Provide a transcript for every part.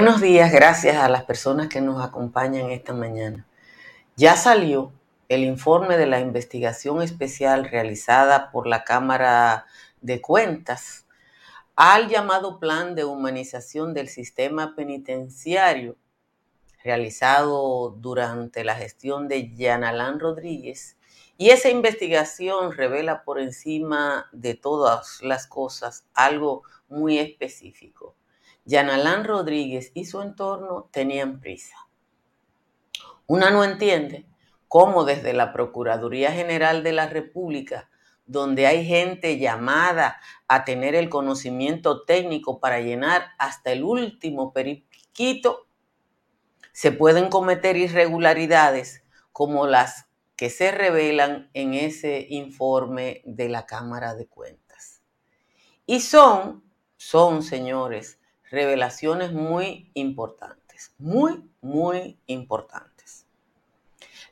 Buenos días, gracias a las personas que nos acompañan esta mañana. Ya salió el informe de la investigación especial realizada por la Cámara de Cuentas al llamado Plan de Humanización del Sistema Penitenciario realizado durante la gestión de Yanalán Rodríguez. Y esa investigación revela por encima de todas las cosas algo muy específico Yanalán Rodríguez y su entorno tenían prisa. Una no entiende cómo desde la Procuraduría General de la República, donde hay gente llamada a tener el conocimiento técnico para llenar hasta el último periquito, se pueden cometer irregularidades como las que se revelan en ese informe de la Cámara de Cuentas. Y son, son, señores, revelaciones muy importantes, muy, muy importantes.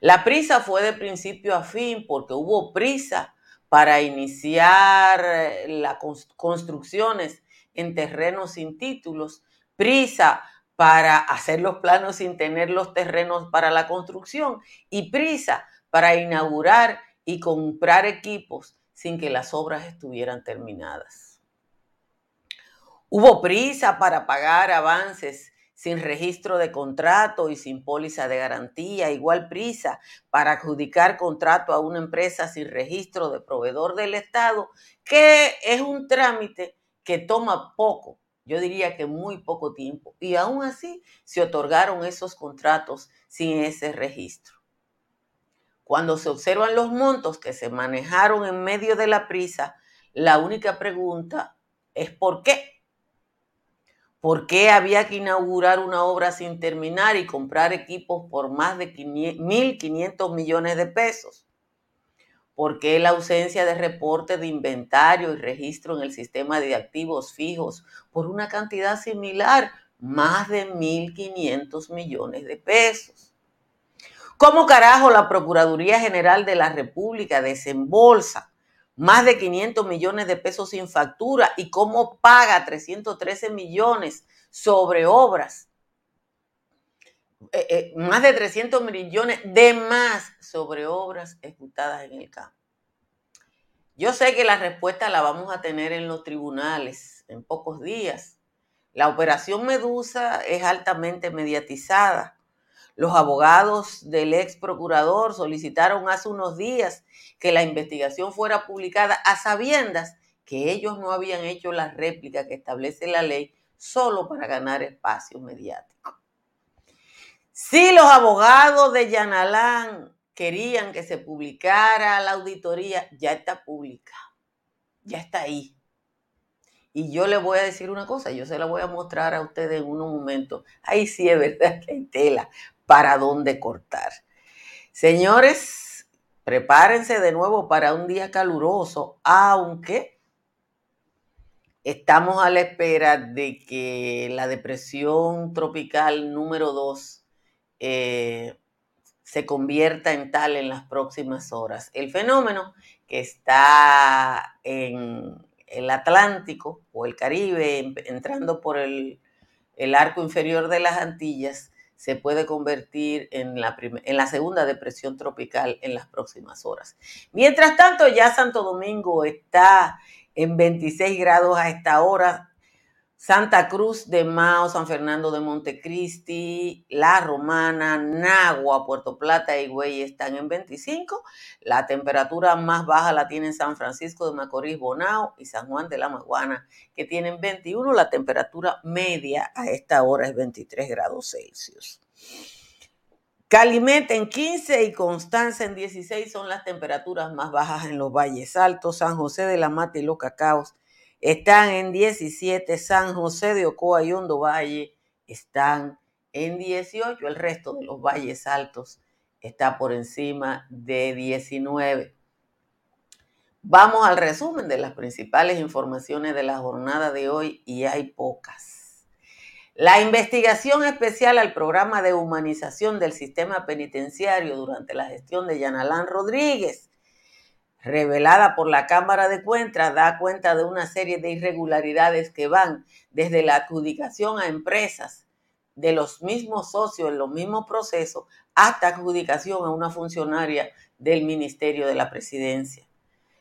La prisa fue de principio a fin porque hubo prisa para iniciar eh, las construcciones en terrenos sin títulos, prisa para hacer los planos sin tener los terrenos para la construcción y prisa para inaugurar y comprar equipos sin que las obras estuvieran terminadas. Hubo prisa para pagar avances sin registro de contrato y sin póliza de garantía, igual prisa para adjudicar contrato a una empresa sin registro de proveedor del Estado, que es un trámite que toma poco, yo diría que muy poco tiempo, y aún así se otorgaron esos contratos sin ese registro. Cuando se observan los montos que se manejaron en medio de la prisa, la única pregunta es ¿por qué? ¿Por qué había que inaugurar una obra sin terminar y comprar equipos por más de 1.500 millones de pesos? ¿Por qué la ausencia de reporte de inventario y registro en el sistema de activos fijos por una cantidad similar, más de 1.500 millones de pesos? ¿Cómo carajo la Procuraduría General de la República desembolsa más de 500 millones de pesos sin factura y cómo paga 313 millones sobre obras. Eh, eh, más de 300 millones de más sobre obras ejecutadas en el campo. Yo sé que la respuesta la vamos a tener en los tribunales en pocos días. La operación Medusa es altamente mediatizada. Los abogados del ex procurador solicitaron hace unos días que la investigación fuera publicada a sabiendas que ellos no habían hecho la réplica que establece la ley solo para ganar espacio mediático. Si los abogados de Yanalán querían que se publicara la auditoría, ya está pública, ya está ahí. Y yo le voy a decir una cosa, yo se la voy a mostrar a ustedes en unos momentos. Ahí sí es verdad que hay tela, para dónde cortar. Señores, prepárense de nuevo para un día caluroso, aunque estamos a la espera de que la depresión tropical número 2 eh, se convierta en tal en las próximas horas. El fenómeno que está en el Atlántico o el Caribe, entrando por el, el arco inferior de las Antillas, se puede convertir en la, en la segunda depresión tropical en las próximas horas. Mientras tanto, ya Santo Domingo está en 26 grados a esta hora. Santa Cruz de Mao, San Fernando de Montecristi, La Romana, Nagua, Puerto Plata y Güey están en 25. La temperatura más baja la tienen San Francisco de Macorís, Bonao y San Juan de la Maguana, que tienen 21. La temperatura media a esta hora es 23 grados Celsius. Calimete en 15 y Constanza en 16 son las temperaturas más bajas en los valles altos. San José de la Mata y los Cacaos están en 17, San José de Ocoa y Hondo Valle están en 18, el resto de los valles altos está por encima de 19. Vamos al resumen de las principales informaciones de la jornada de hoy y hay pocas. La investigación especial al programa de humanización del sistema penitenciario durante la gestión de Yanalán Rodríguez revelada por la Cámara de Cuentas da cuenta de una serie de irregularidades que van desde la adjudicación a empresas de los mismos socios en los mismos procesos hasta adjudicación a una funcionaria del Ministerio de la Presidencia.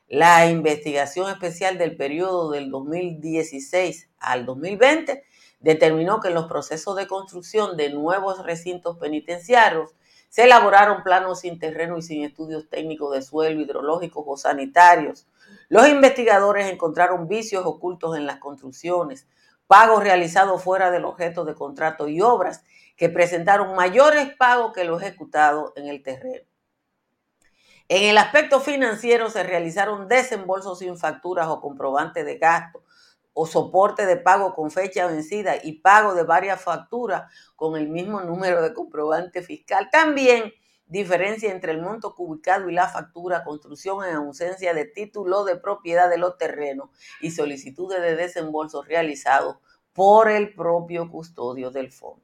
La investigación especial del periodo del 2016 al 2020 determinó que en los procesos de construcción de nuevos recintos penitenciarios se elaboraron planos sin terreno y sin estudios técnicos de suelo, hidrológicos o sanitarios. Los investigadores encontraron vicios ocultos en las construcciones, pagos realizados fuera del objeto de contrato y obras que presentaron mayores pagos que los ejecutados en el terreno. En el aspecto financiero se realizaron desembolsos sin facturas o comprobantes de gasto o soporte de pago con fecha vencida y pago de varias facturas con el mismo número de comprobante fiscal. También diferencia entre el monto cubicado y la factura, construcción en ausencia de título de propiedad de los terrenos y solicitudes de desembolso realizados por el propio custodio del fondo.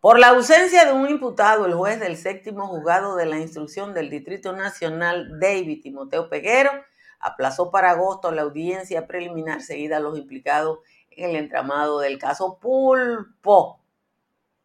Por la ausencia de un imputado, el juez del séptimo juzgado de la instrucción del Distrito Nacional, David Timoteo Peguero, aplazó para agosto la audiencia preliminar seguida a los implicados en el entramado del caso Pulpo.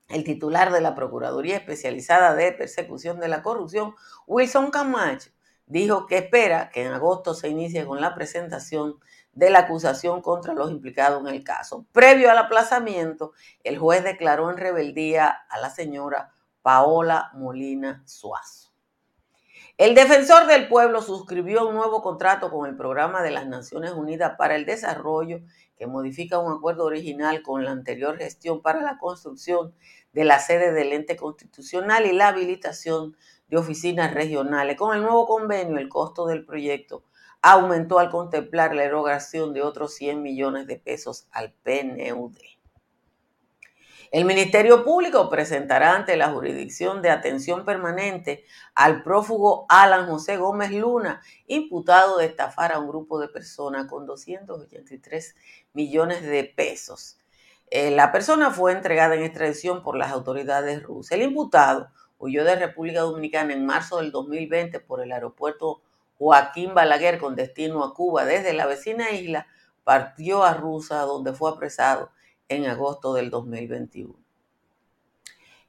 El titular de la Procuraduría Especializada de Persecución de la Corrupción, Wilson Camacho, dijo que espera que en agosto se inicie con la presentación de la acusación contra los implicados en el caso. Previo al aplazamiento, el juez declaró en rebeldía a la señora Paola Molina Suazo. El defensor del pueblo suscribió un nuevo contrato con el Programa de las Naciones Unidas para el Desarrollo que modifica un acuerdo original con la anterior gestión para la construcción de la sede del ente constitucional y la habilitación de oficinas regionales. Con el nuevo convenio, el costo del proyecto aumentó al contemplar la erogación de otros 100 millones de pesos al PNUD. El Ministerio Público presentará ante la Jurisdicción de Atención Permanente al prófugo Alan José Gómez Luna, imputado de estafar a un grupo de personas con 283 millones de pesos. Eh, la persona fue entregada en extradición por las autoridades rusas. El imputado huyó de República Dominicana en marzo del 2020 por el aeropuerto Joaquín Balaguer con destino a Cuba desde la vecina isla, partió a Rusia donde fue apresado en agosto del 2021.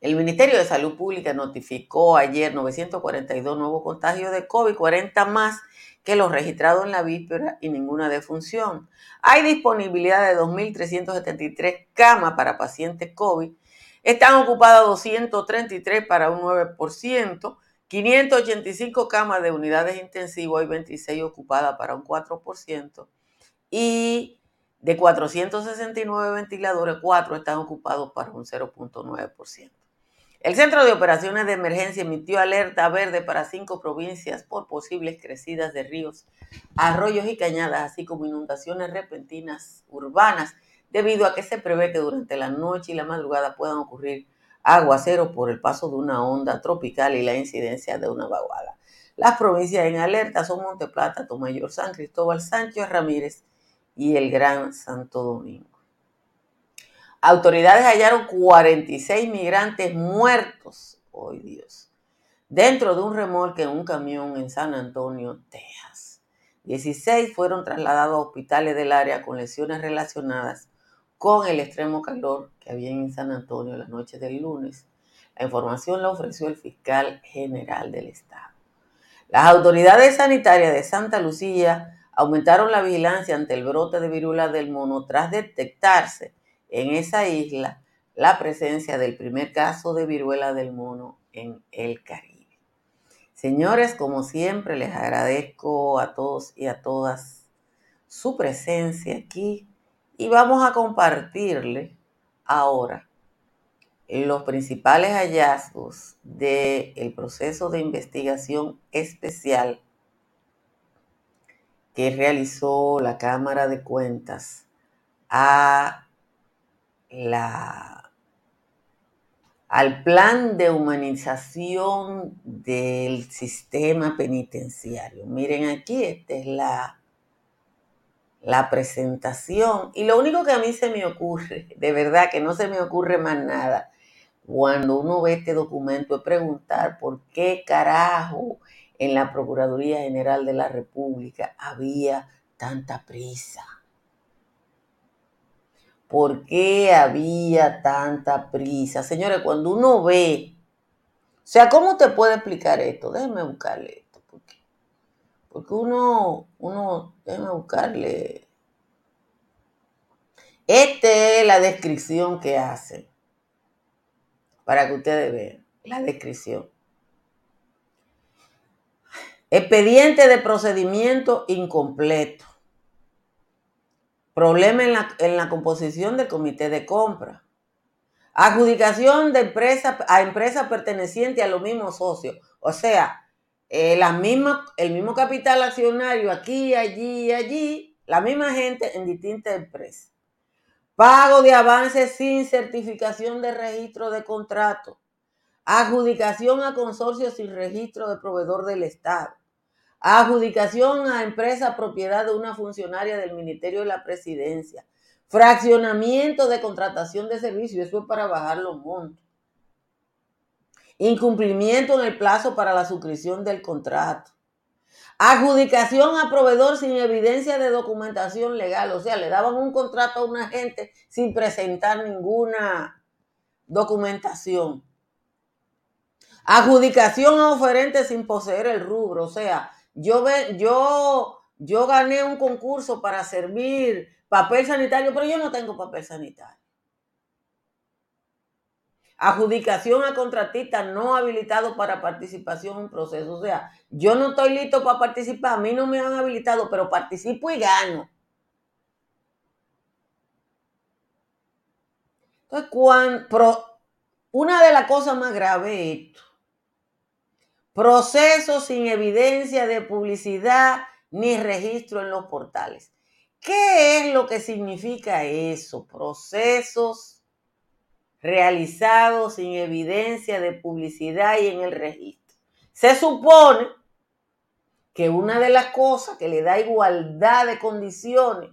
El Ministerio de Salud Pública notificó ayer 942 nuevos contagios de COVID, 40 más que los registrados en la víspera y ninguna defunción. Hay disponibilidad de 2.373 camas para pacientes COVID. Están ocupadas 233 para un 9%. 585 camas de unidades intensivas y 26 ocupadas para un 4%. Y de 469 ventiladores, 4 están ocupados para un 0.9%. El Centro de Operaciones de Emergencia emitió alerta verde para cinco provincias por posibles crecidas de ríos, arroyos y cañadas, así como inundaciones repentinas urbanas, debido a que se prevé que durante la noche y la madrugada puedan ocurrir aguacero por el paso de una onda tropical y la incidencia de una vaguada. Las provincias en alerta son Monteplata, Tomayor, San Cristóbal, Sánchez Ramírez y el Gran Santo Domingo. Autoridades hallaron 46 migrantes muertos, hoy Dios, dentro de un remolque en un camión en San Antonio, Texas. 16 fueron trasladados a hospitales del área con lesiones relacionadas con el extremo calor que había en San Antonio la noche del lunes. La información la ofreció el fiscal general del estado. Las autoridades sanitarias de Santa Lucía aumentaron la vigilancia ante el brote de viruela del mono tras detectarse en esa isla la presencia del primer caso de viruela del mono en el Caribe. Señores, como siempre, les agradezco a todos y a todas su presencia aquí y vamos a compartirle ahora los principales hallazgos del proceso de investigación especial que realizó la Cámara de Cuentas a la, al plan de humanización del sistema penitenciario. Miren aquí, esta es la la presentación. Y lo único que a mí se me ocurre, de verdad que no se me ocurre más nada, cuando uno ve este documento es preguntar por qué carajo en la Procuraduría General de la República había tanta prisa. por qué había tanta prisa. Señores, cuando uno ve, o sea, ¿cómo te puede explicar esto? Déjeme buscarle esto, porque, porque uno, uno, déjeme buscarle. Esta es la descripción que hace, para que ustedes vean, la descripción. Expediente de procedimiento incompleto. Problema en la, composición del comité de compra. Adjudicación de empresa a empresas pertenecientes a los mismos socios. O sea, eh, la el mismo capital accionario aquí, allí, allí, la misma gente en distintas empresas. Pago de avances sin certificación de registro de contrato. Adjudicación a consorcios sin registro de proveedor del Estado. Adjudicación a empresa propiedad de una funcionaria del Ministerio de la Presidencia. Fraccionamiento de contratación de servicios. Eso es para bajar los montos. Incumplimiento en el plazo para la suscripción del contrato. Adjudicación a proveedor sin evidencia de documentación legal. O sea, le daban un contrato a una gente sin presentar ninguna documentación. Adjudicación a oferente sin poseer el rubro. O sea, yo, yo, yo gané un concurso para servir papel sanitario, pero yo no tengo papel sanitario. Adjudicación a contratista no habilitado para participación en proceso. O sea, yo no estoy listo para participar, a mí no me han habilitado, pero participo y gano. Entonces, cuando, una de las cosas más graves es esto. Procesos sin evidencia de publicidad ni registro en los portales. ¿Qué es lo que significa eso? Procesos realizados sin evidencia de publicidad y en el registro. Se supone que una de las cosas que le da igualdad de condiciones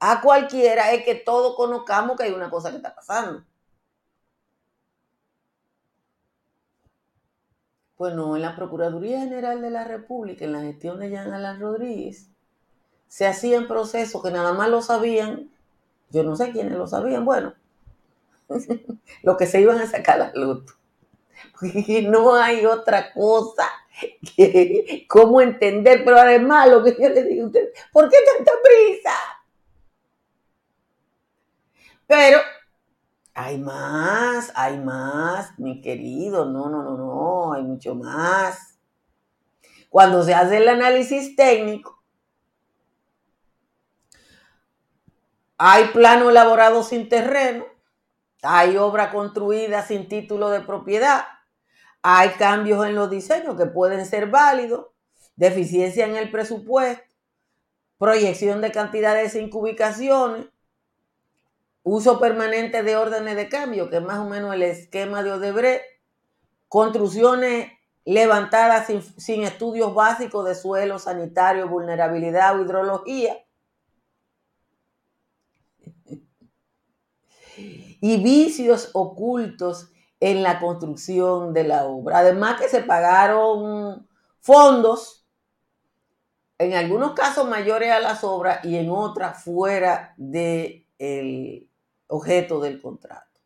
a cualquiera es que todos conozcamos que hay una cosa que está pasando. Bueno, en la Procuraduría General de la República, en la gestión de Jean Alain Rodríguez, se hacían procesos que nada más lo sabían, yo no sé quiénes lo sabían, bueno, los que se iban a sacar la luz. Porque no hay otra cosa que cómo entender, pero además lo que yo le digo a ustedes, ¿por qué tanta prisa? Pero hay más, hay más, mi querido. No, no, no, no, hay mucho más. Cuando se hace el análisis técnico, hay plano elaborado sin terreno, hay obra construida sin título de propiedad, hay cambios en los diseños que pueden ser válidos, deficiencia en el presupuesto, proyección de cantidades sin ubicaciones, uso permanente de órdenes de cambio, que es más o menos el esquema de Odebrecht, construcciones levantadas sin, estudios básicos de suelo, sanitario, vulnerabilidad o hidrología. Y vicios ocultos en la construcción de la obra. Además que se pagaron fondos, en algunos casos mayores a las obras y en otras fuera de objeto del contrato.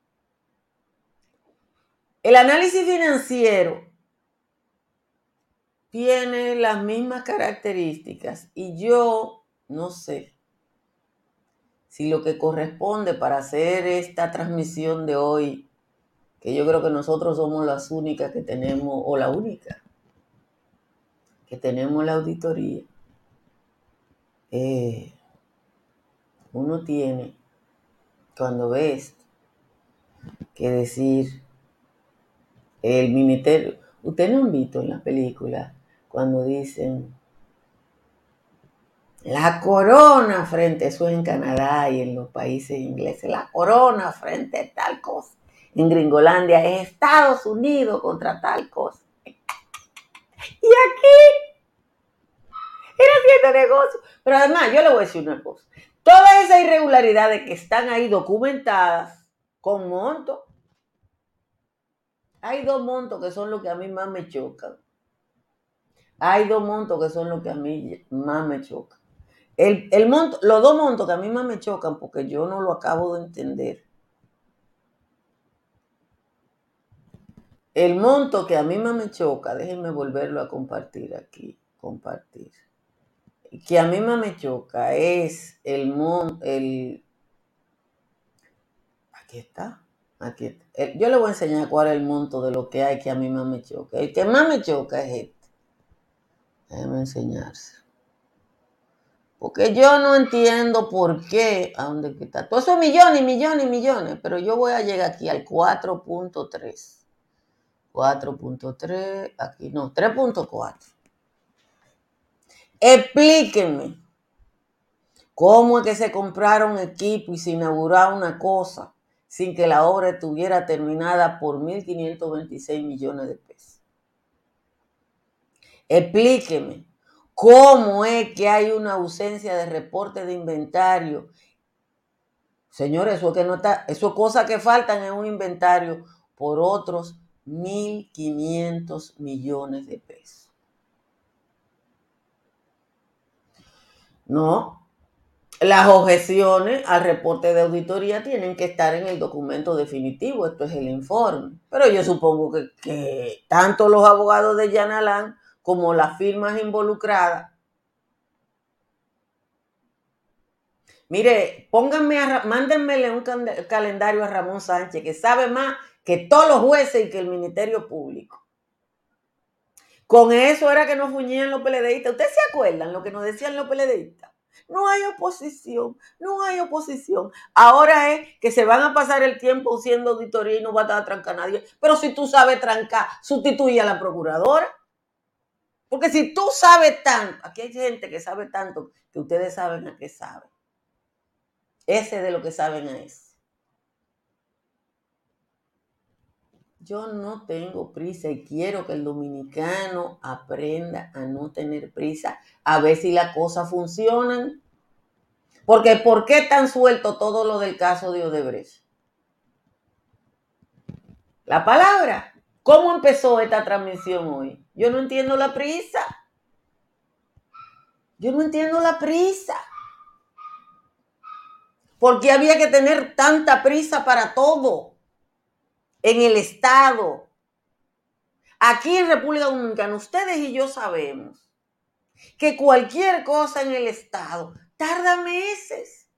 El análisis financiero tiene las mismas características y yo no sé si lo que corresponde para hacer esta transmisión de hoy, que yo creo que nosotros somos las únicas que tenemos, o la única, que tenemos la auditoría, eh, uno tiene cuando ves que decir el ministerio, usted no han visto en las películas cuando dicen la corona frente, eso en Canadá y en los países ingleses, la corona frente a tal cosa. En Gringolandia es Estados Unidos contra tal cosa. Y aquí era haciendo negocio. Pero además, yo le voy a decir una cosa. Todas esas irregularidades que están ahí documentadas con montos. Hay dos montos que son los que a mí más me chocan. Hay dos montos que son los que a mí más me chocan. El, el monto, los dos montos que a mí más me chocan porque yo no lo acabo de entender. El monto que a mí más me choca, déjenme volverlo a compartir aquí, compartir. Que a mí más me choca es el monto, el... Aquí está, aquí. Yo le voy a enseñar cuál es el monto de lo que hay que a mí más me choca. El que más me choca es este. Déjenme enseñarse. Porque yo no entiendo por qué, a dónde está. Todo eso es millones millones millones, pero yo voy a llegar aquí al 4.3. 4.3, aquí no, 3.4. Explíquenme cómo es que se compraron equipo y se inauguraba una cosa sin que la obra estuviera terminada por 1.526 millones de pesos. Explíqueme cómo es que hay una ausencia de reporte de inventario. Señores, eso que no está, eso que faltan en un inventario por otros 1.500 millones de pesos. No, las objeciones al reporte de auditoría tienen que estar en el documento definitivo, esto es el informe. Pero yo supongo que, tanto los abogados de Yanalán como las firmas involucradas Mire, pónganme, a, mándenmele un calendario a Ramón Sánchez, que sabe más que todos los jueces y que el Ministerio Público. Con eso era que nos fuñían los peledeístas. ¿Ustedes se acuerdan lo que nos decían los peledeístas? No hay oposición, no hay oposición. Ahora es que se van a pasar el tiempo haciendo auditoría y no va a trancar a nadie. Pero si tú sabes trancar, sustituye a la procuradora. Porque si tú sabes tanto, aquí hay gente que sabe tanto que ustedes saben a qué saben. Ese de lo que saben a eso. Yo no tengo prisa y quiero que el dominicano aprenda a no tener prisa, a ver si las cosas funcionan. Porque ¿por qué tan suelto todo lo del caso de Odebrecht? La palabra. ¿Cómo empezó esta transmisión hoy? Yo no entiendo la prisa. Yo no entiendo la prisa. ¿Por qué había que tener tanta prisa para todo? En el Estado. Aquí en República Dominicana, ustedes y yo sabemos que cualquier cosa en el Estado tarda meses.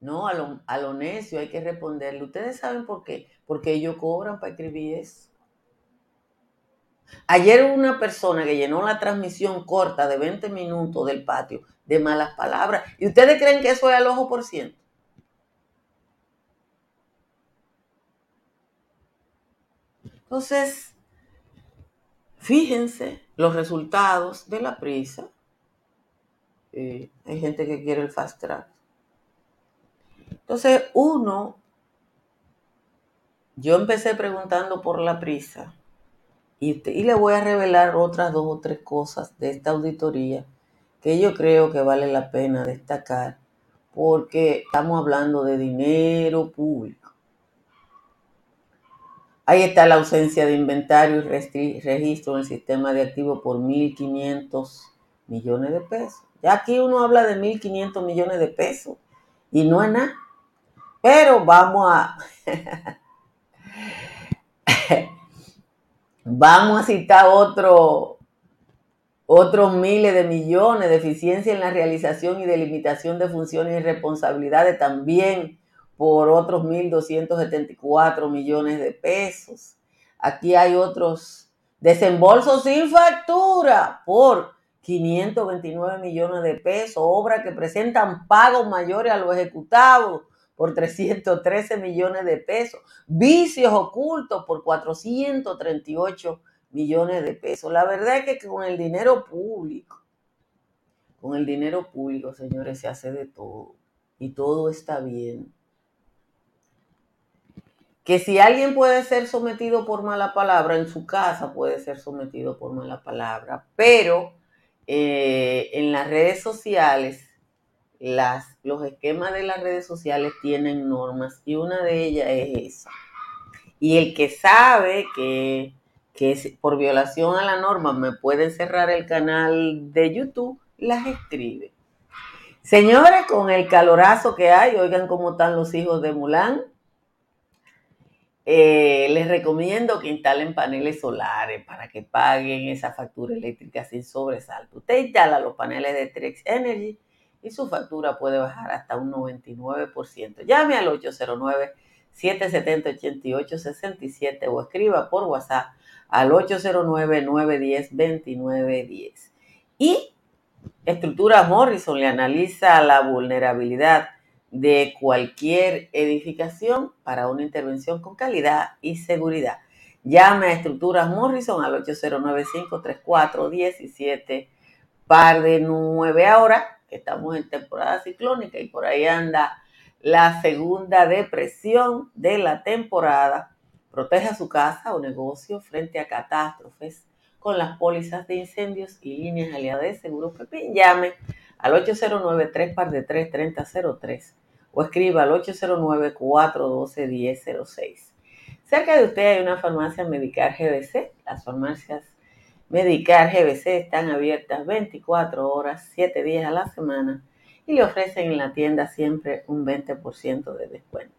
No, a lo, necio hay que responderle. Ustedes saben por qué. Porque ellos cobran para escribir eso. Ayer una persona que llenó la transmisión corta de 20 minutos del patio de malas palabras. ¿Y ustedes creen que eso es al ojo por ciento? Entonces, fíjense los resultados de la prisa. Eh, hay gente que quiere el fast track. Entonces, uno, yo empecé preguntando por la prisa y, y le voy a revelar otras dos o tres cosas de esta auditoría que yo creo que vale la pena destacar porque estamos hablando de dinero público. Ahí está la ausencia de inventario y registro en el sistema de activos por 1.500 millones de pesos. Ya aquí uno habla de 1.500 millones de pesos y no es nada. Pero vamos a... vamos a citar otro, otros miles de millones de eficiencia en la realización y delimitación de funciones y responsabilidades también por otros 1.274 millones de pesos. Aquí hay otros desembolsos sin factura por 529 millones de pesos, obras que presentan pagos mayores a los ejecutados por 313 millones de pesos, vicios ocultos por 438 millones de pesos. La verdad es que con el dinero público, con el dinero público, señores, se hace de todo y todo está bien que si alguien puede ser sometido por mala palabra, en su casa puede ser sometido por mala palabra, pero eh, en las redes sociales, las, los esquemas de las redes sociales tienen normas y una de ellas es esa. Y el que sabe que que por violación a la norma me pueden cerrar el canal de YouTube, las escribe. Señores, con el calorazo que hay, oigan cómo están los hijos de Mulan. Eh, les recomiendo que instalen paneles solares para que paguen esa factura eléctrica sin sobresalto. Usted instala los paneles de Trex Energy y su factura puede bajar hasta un 99%. Llame al 809-770-8867 o escriba por WhatsApp al 809-910-2910. Y Estructura Morrison le analiza la vulnerabilidad de cualquier edificación para una intervención con calidad y seguridad. Llame a Estructuras Morrison al 809-534-17 par de 9 ahora, que estamos en temporada ciclónica y por ahí anda la segunda depresión de la temporada. Proteja su casa o negocio frente a catástrofes con las pólizas de incendios y líneas aliadas de seguro Pepín. Llame al 809 3 par de 3 3003 o escriba al 809-412-1006. Cerca de usted hay una farmacia Medicar GBC. Las farmacias Medicar GBC están abiertas 24 horas, 7 días a la semana y le ofrecen en la tienda siempre un 20% de descuento.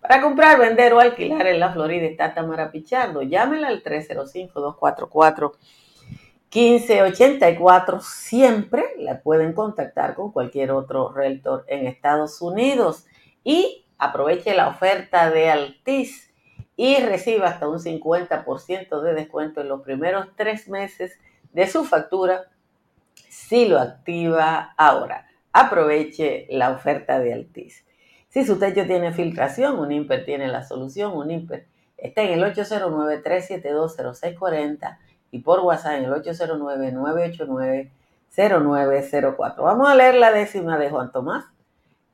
Para comprar, vender o alquilar en la Florida está Tamara Pichardo. Llámela al 305-244 1584 siempre la pueden contactar con cualquier otro realtor en Estados Unidos y aproveche la oferta de Altis y reciba hasta un 50% de descuento en los primeros tres meses de su factura si lo activa ahora. Aproveche la oferta de Altis. Si su techo tiene filtración, un IMPER tiene la solución. Un IMPER está en el 809-372-0640 y por WhatsApp en el 809-989-0904. Vamos a leer la décima de Juan Tomás.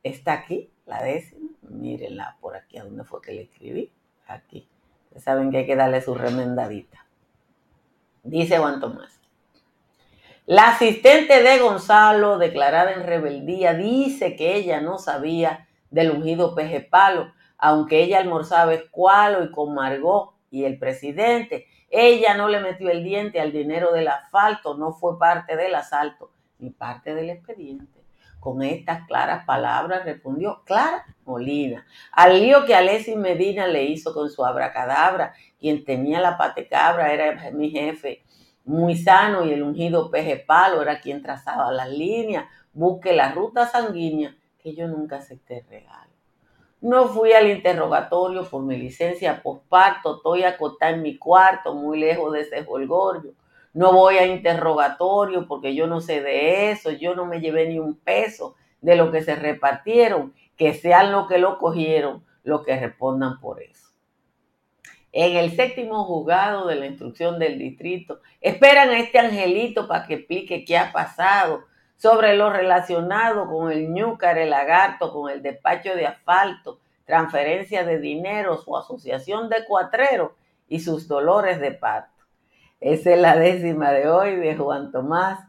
Está aquí, la décima. Mírenla por aquí, ¿a dónde fue que le escribí? Aquí. Ya saben que hay que darle su remendadita. Dice Juan Tomás. La asistente de Gonzalo, declarada en rebeldía, dice que ella no sabía del ungido peje palo, aunque ella almorzaba escualo y con y el presidente ella no le metió el diente al dinero del asfalto, no fue parte del asalto, ni parte del expediente. Con estas claras palabras respondió Clara Molina, al lío que Alessi Medina le hizo con su abracadabra, quien tenía la patecabra era mi jefe, muy sano y el ungido peje palo era quien trazaba las líneas, busque la ruta sanguínea que yo nunca acepté regalo. No fui al interrogatorio por mi licencia posparto, estoy acotada en mi cuarto, muy lejos de ese holgorio. No voy a interrogatorio porque yo no sé de eso, yo no me llevé ni un peso de lo que se repartieron, que sean lo que lo cogieron, lo que respondan por eso. En el séptimo juzgado de la instrucción del distrito, esperan a este angelito para que explique qué ha pasado sobre lo relacionado con el ñúcar, el lagarto, con el despacho de asfalto, transferencia de dinero, su asociación de cuatreros y sus dolores de parto. Esa es la décima de hoy de Juan Tomás.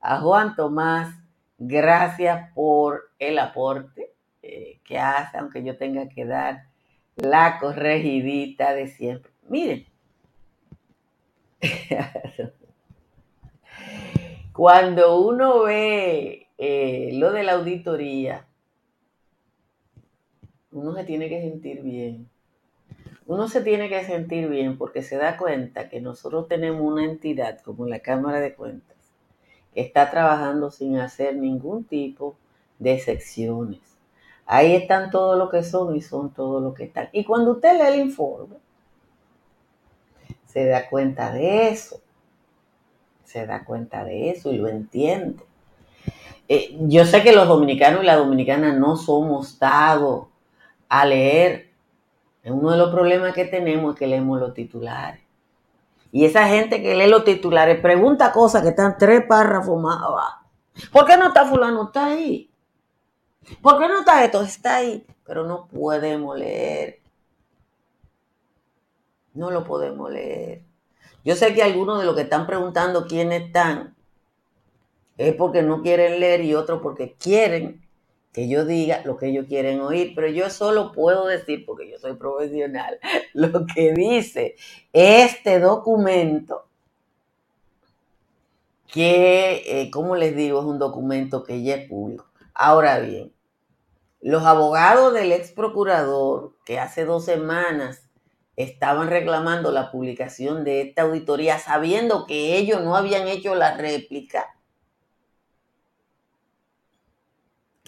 A Juan Tomás, gracias por el aporte eh, que hace, aunque yo tenga que dar la corregidita de siempre. Miren, Cuando uno ve eh, lo de la auditoría, uno se tiene que sentir bien. Uno se tiene que sentir bien porque se da cuenta que nosotros tenemos una entidad como la Cámara de Cuentas que está trabajando sin hacer ningún tipo de secciones. Ahí están todo lo que son y son todo lo que están. Y cuando usted lee el informe, se da cuenta de eso se da cuenta de eso y lo entiende. Eh, yo sé que los dominicanos y las dominicanas no somos dados a leer. Uno de los problemas que tenemos es que leemos los titulares. Y esa gente que lee los titulares pregunta cosas que están tres párrafos más abajo. ¿Por qué no está fulano? Está ahí. ¿Por qué no está esto? Está ahí. Pero no podemos leer. No lo podemos leer. Yo sé que algunos de los que están preguntando quiénes están es porque no quieren leer y otros porque quieren que yo diga lo que ellos quieren oír, pero yo solo puedo decir, porque yo soy profesional, lo que dice este documento, que, eh, como les digo, es un documento que ya es público. Ahora bien, los abogados del ex procurador, que hace dos semanas estaban reclamando la publicación de esta auditoría, sabiendo que ellos no habían hecho la réplica,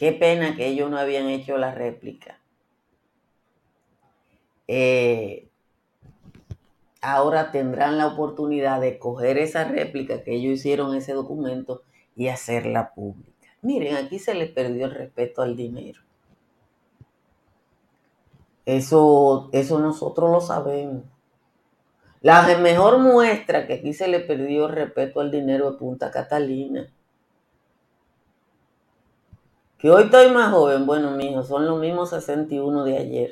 Qué pena que ellos no habían hecho la réplica. Eh, ahora tendrán la oportunidad de coger esa réplica que ellos hicieron ese documento y hacerla pública. Miren, aquí se les perdió el respeto al dinero. Eso, eso nosotros lo sabemos. La mejor muestra que aquí se le perdió respeto al dinero de Punta Catalina que hoy estoy más joven, bueno, mijo, son los mismos 61 de ayer.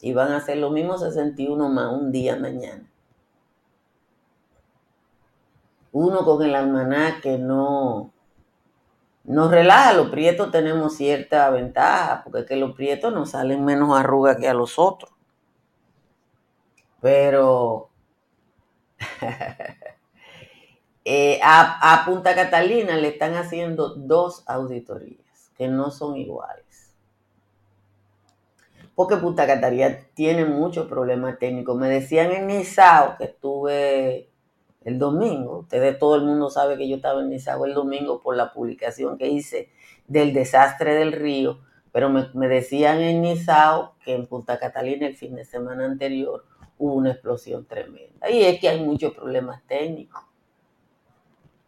Y van a ser los mismos 61 más un día mañana. Uno con el almanaque no, nos relaja. Los prietos tenemos cierta ventaja, porque es que los prietos nos salen menos arrugas que a los otros. Pero eh, a Punta Catalina le están haciendo dos auditorías que no son iguales. Porque Punta Cataría tiene muchos problemas técnicos. Me decían en Nizao que estuve el domingo. Ustedes, todo el mundo sabe que yo estaba en Nizao el domingo por la publicación que hice del desastre del río. Pero me, me decían en Nizao que en Punta Catalina el fin de semana anterior hubo una explosión tremenda. Y es que hay muchos problemas técnicos.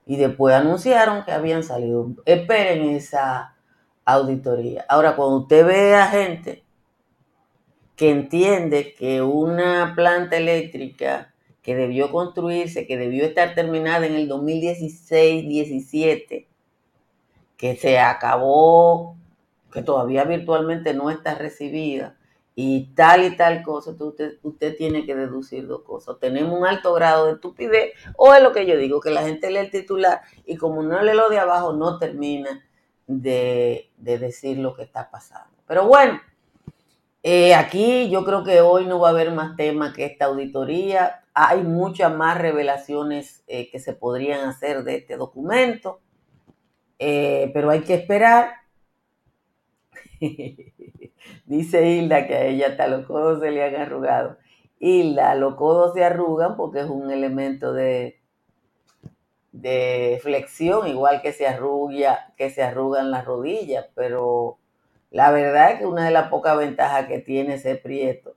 Y después anunciaron que habían salido. Esperen esa auditoría. Ahora, cuando usted ve a gente que entiende que una planta eléctrica que debió construirse, que debió estar terminada en el 2016-17, que se acabó, que todavía virtualmente no está recibida, y tal y tal cosa, usted, usted tiene que deducir dos cosas. tenemos un alto grado de estupidez, o es lo que yo digo, que la gente lee el titular y como no lee lo de abajo, no termina de, decir lo que está pasando. Pero bueno, eh, aquí yo creo que hoy no va a haber más tema que esta auditoría. Hay muchas más revelaciones eh, que se podrían hacer de este documento, eh, pero hay que esperar. Dice Hilda que a ella hasta los codos se le han arrugado. Hilda, los codos se arrugan porque es un elemento de, de flexión, igual que se que se arrugan las rodillas, pero la verdad es que una de las pocas ventajas que tiene ese prieto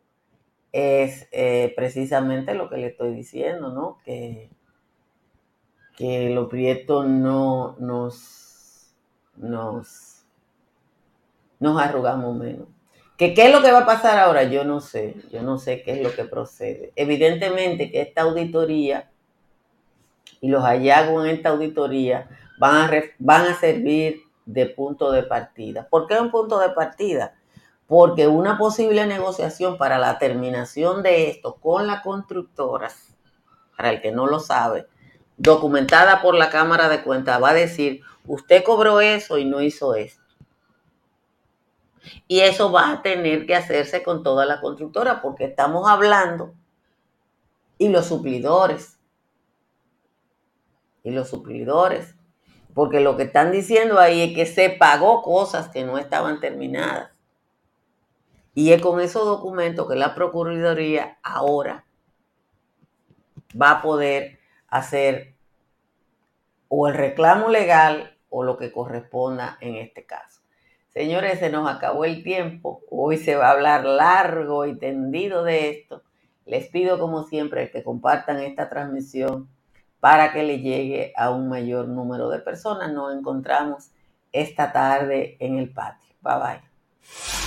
es eh, precisamente lo que le estoy diciendo, ¿no? Que, que los prietos no nos, nos, nos arrugamos menos. ¿Que ¿Qué es lo que va a pasar ahora? Yo no sé, yo no sé qué es lo que procede. Evidentemente que esta auditoría y los hallazgos en esta auditoría van a, van a servir de punto de partida. ¿Por qué un punto de partida? Porque una posible negociación para la terminación de esto con las constructoras, para el que no lo sabe, documentada por la Cámara de Cuentas, va a decir, usted cobró eso y no hizo esto. Y eso va a tener que hacerse con toda la constructora porque estamos hablando y los suplidores y los suplidores. Porque lo que están diciendo ahí es que se pagó cosas que no estaban terminadas. Y es con esos documentos que la Procuraduría ahora va a poder hacer o el reclamo legal o lo que corresponda en este caso. Señores, se nos acabó el tiempo. Hoy se va a hablar largo y tendido de esto. Les pido como siempre que compartan esta transmisión para que le llegue a un mayor número de personas. Nos encontramos esta tarde en el patio. Bye bye.